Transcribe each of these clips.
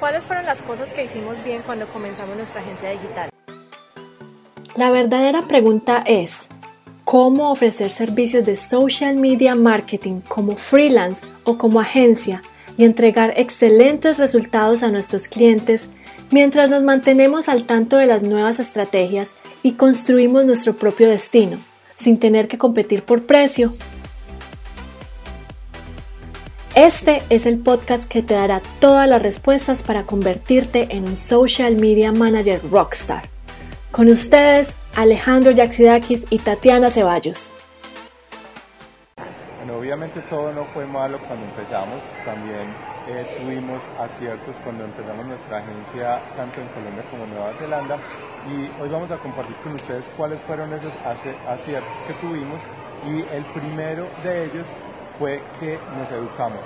¿Cuáles fueron las cosas que hicimos bien cuando comenzamos nuestra agencia digital? La verdadera pregunta es, ¿cómo ofrecer servicios de social media marketing como freelance o como agencia y entregar excelentes resultados a nuestros clientes mientras nos mantenemos al tanto de las nuevas estrategias y construimos nuestro propio destino, sin tener que competir por precio. Este es el podcast que te dará todas las respuestas para convertirte en un social media manager rockstar. Con ustedes, Alejandro Yaxidakis y Tatiana Ceballos. Bueno, obviamente todo no fue malo cuando empezamos, también eh, tuvimos aciertos cuando empezamos nuestra agencia tanto en Colombia como en Nueva Zelanda y hoy vamos a compartir con ustedes cuáles fueron esos aciertos que tuvimos y el primero de ellos fue que nos educamos.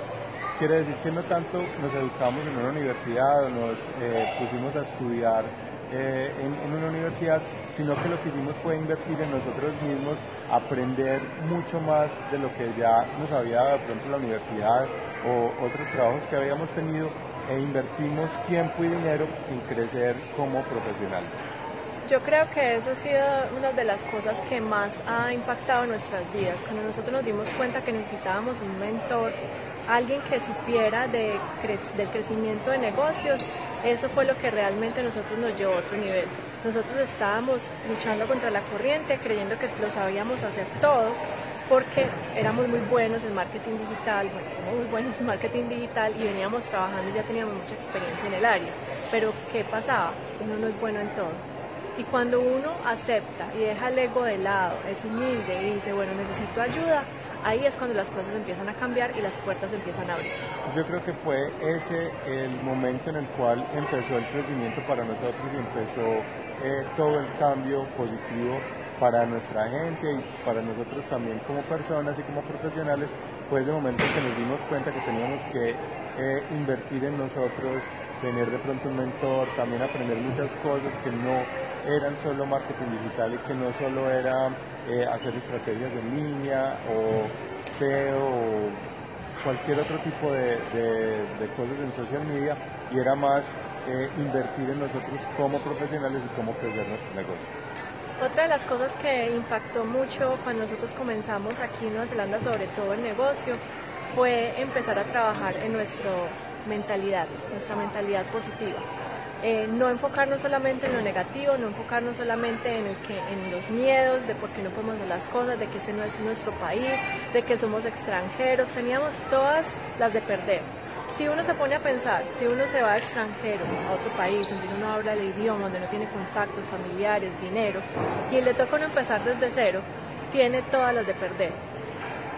Quiere decir que no tanto nos educamos en una universidad nos eh, pusimos a estudiar eh, en, una universidad, sino que lo que hicimos fue invertir en nosotros mismos, aprender mucho más de lo que ya nos había dado, por ejemplo, la universidad o otros trabajos que habíamos tenido, e invertimos tiempo y dinero en crecer como profesionales. Yo creo que eso ha sido una de las cosas que más ha impactado nuestras vidas. Cuando nosotros nos dimos cuenta que necesitábamos un mentor, alguien que supiera de del crecimiento de negocios, eso fue lo que realmente nosotros nos llevó a otro nivel. Nosotros estábamos luchando contra la corriente, creyendo que lo sabíamos hacer todo, porque éramos muy buenos en marketing digital, bueno, somos muy buenos en marketing digital y veníamos trabajando y ya teníamos mucha experiencia en el área. Pero ¿qué pasaba? Uno no es bueno en todo y cuando uno acepta y deja el ego de lado, es humilde y dice, bueno, necesito ayuda, ahí es cuando las cosas empiezan a cambiar y las puertas empiezan a abrir. Pues yo creo que fue ese el momento en el cual empezó el crecimiento para nosotros y empezó eh, todo el cambio positivo para nuestra agencia y para nosotros también como personas y como profesionales, fue ese momento que nos dimos cuenta que teníamos que eh, invertir en nosotros, tener de pronto un mentor, también aprender muchas cosas que no eran solo marketing digital y que no solo era eh, hacer estrategias en línea o SEO o cualquier otro tipo de, cosas en social media y era más eh, invertir en nosotros como profesionales y cómo crecer nuestro negocio. Otra de las cosas que impactó mucho cuando nosotros comenzamos aquí en Nueva Zelanda, sobre todo el negocio, fue empezar a trabajar en nuestra mentalidad, nuestra mentalidad positiva. Eh, no enfocarnos solamente en lo negativo, no enfocarnos solamente en, en los miedos de por qué no podemos hacer las cosas, de que ese no es nuestro país, de que somos extranjeros, teníamos todas las de perder. Si uno se pone a pensar, si uno se va extranjero, a otro país, donde uno no habla el idioma, donde no tiene contactos familiares, dinero, y le toca uno empezar desde cero, tiene todas las de perder.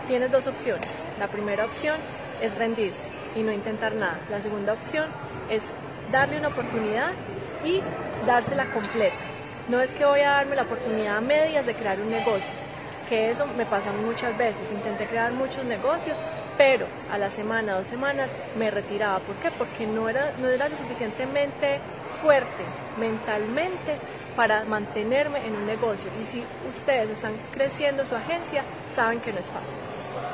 Tienes dos opciones. La primera opción es rendirse y no intentar nada. La segunda opción es darle una oportunidad y dársela completa. No es que voy a darme la oportunidad a medias de crear un negocio, que eso me pasa muchas veces. Intenté crear muchos negocios, pero a la semana, dos semanas me retiraba. ¿Por qué? Porque no era, no era lo suficientemente fuerte mentalmente para mantenerme en un negocio. Y si ustedes están creciendo su agencia, saben que no es fácil.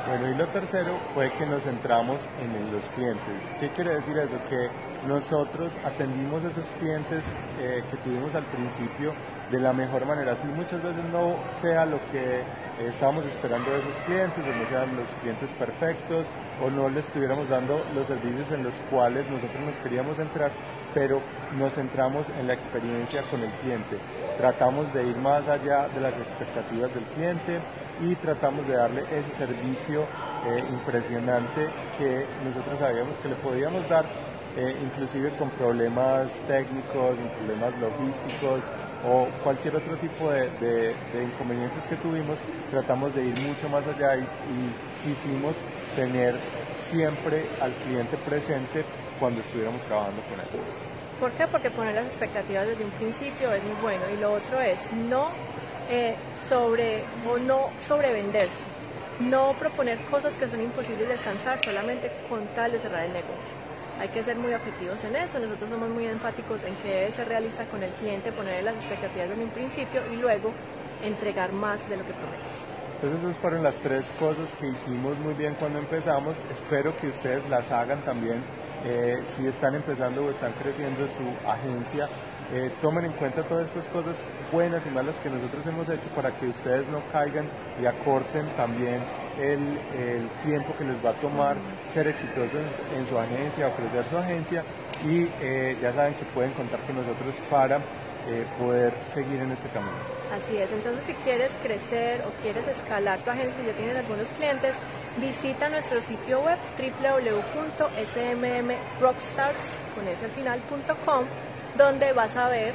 Bueno, y lo tercero fue que nos centramos en los clientes. ¿Qué quiere decir eso? Que nosotros atendimos a esos clientes eh, que tuvimos al principio de la mejor manera. Si muchas veces no sea lo que estábamos esperando de esos clientes, o no sean los clientes perfectos, o no les estuviéramos dando los servicios en los cuales nosotros nos queríamos entrar, pero nos centramos en la experiencia con el cliente. Tratamos de ir más allá de las expectativas del cliente y tratamos de darle ese servicio eh, impresionante que nosotros sabíamos que le podíamos dar, eh, inclusive con problemas técnicos, problemas logísticos o cualquier otro tipo de, inconvenientes que tuvimos, tratamos de ir mucho más allá y, quisimos tener siempre al cliente presente cuando estuviéramos trabajando con él. ¿Por qué? Porque poner las expectativas desde un principio es muy bueno y lo otro es no eh, sobre o no sobrevenderse, no proponer cosas que son imposibles de alcanzar solamente con tal de cerrar el negocio. Hay que ser muy objetivos en eso, nosotros somos muy enfáticos en que debe ser realista con el cliente, poner las expectativas desde un principio y luego entregar más de lo que prometes. Entonces esas fueron las tres cosas que hicimos muy bien cuando empezamos. Espero que ustedes las hagan también eh, si están empezando o están creciendo su agencia, eh, tomen en cuenta todas estas cosas buenas y malas que nosotros hemos hecho para que ustedes no caigan y acorten también el, tiempo que les va a tomar ser exitosos en, su agencia o crecer su agencia y eh, ya saben que pueden contar con nosotros para poder seguir en este camino. Así es, entonces si quieres crecer o quieres escalar tu agencia ya tienes algunos clientes, visita nuestro sitio web www.smmrockstars.com donde vas a ver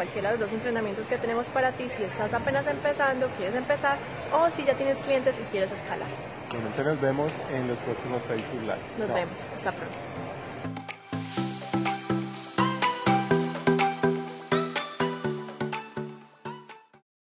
cualquiera de los dos entrenamientos que tenemos para ti si estás apenas empezando, quieres empezar o si ya tienes clientes y quieres escalar. Bueno, nos vemos en los próximos Facebook Live. Nos vemos, hasta pronto.